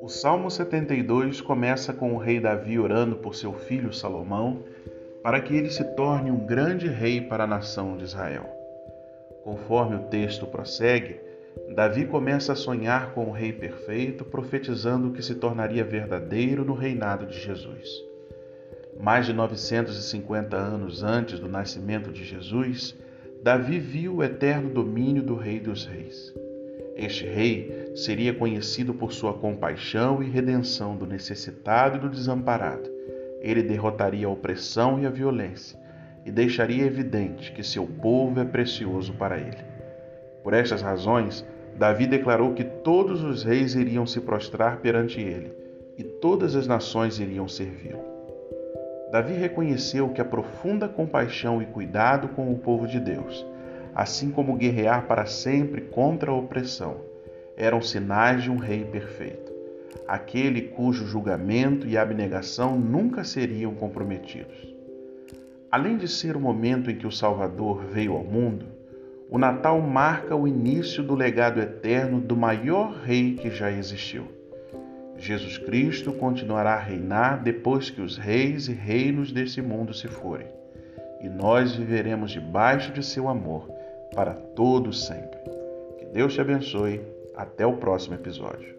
O Salmo 72 começa com o rei Davi orando por seu filho Salomão para que ele se torne um grande rei para a nação de Israel. Conforme o texto prossegue, Davi começa a sonhar com o rei perfeito, profetizando que se tornaria verdadeiro no reinado de Jesus. Mais de 950 anos antes do nascimento de Jesus, Davi viu o eterno domínio do Rei dos Reis. Este rei seria conhecido por sua compaixão e redenção do necessitado e do desamparado. Ele derrotaria a opressão e a violência e deixaria evidente que seu povo é precioso para ele. Por estas razões, Davi declarou que todos os reis iriam se prostrar perante ele e todas as nações iriam servi-lo. Davi reconheceu que a profunda compaixão e cuidado com o povo de Deus, assim como guerrear para sempre contra a opressão, eram sinais de um rei perfeito, aquele cujo julgamento e abnegação nunca seriam comprometidos. Além de ser o momento em que o Salvador veio ao mundo, o Natal marca o início do legado eterno do maior rei que já existiu Jesus Cristo continuará a reinar depois que os reis e reinos desse mundo se forem, e nós viveremos debaixo de seu amor para todo sempre. Que Deus te abençoe. Até o próximo episódio.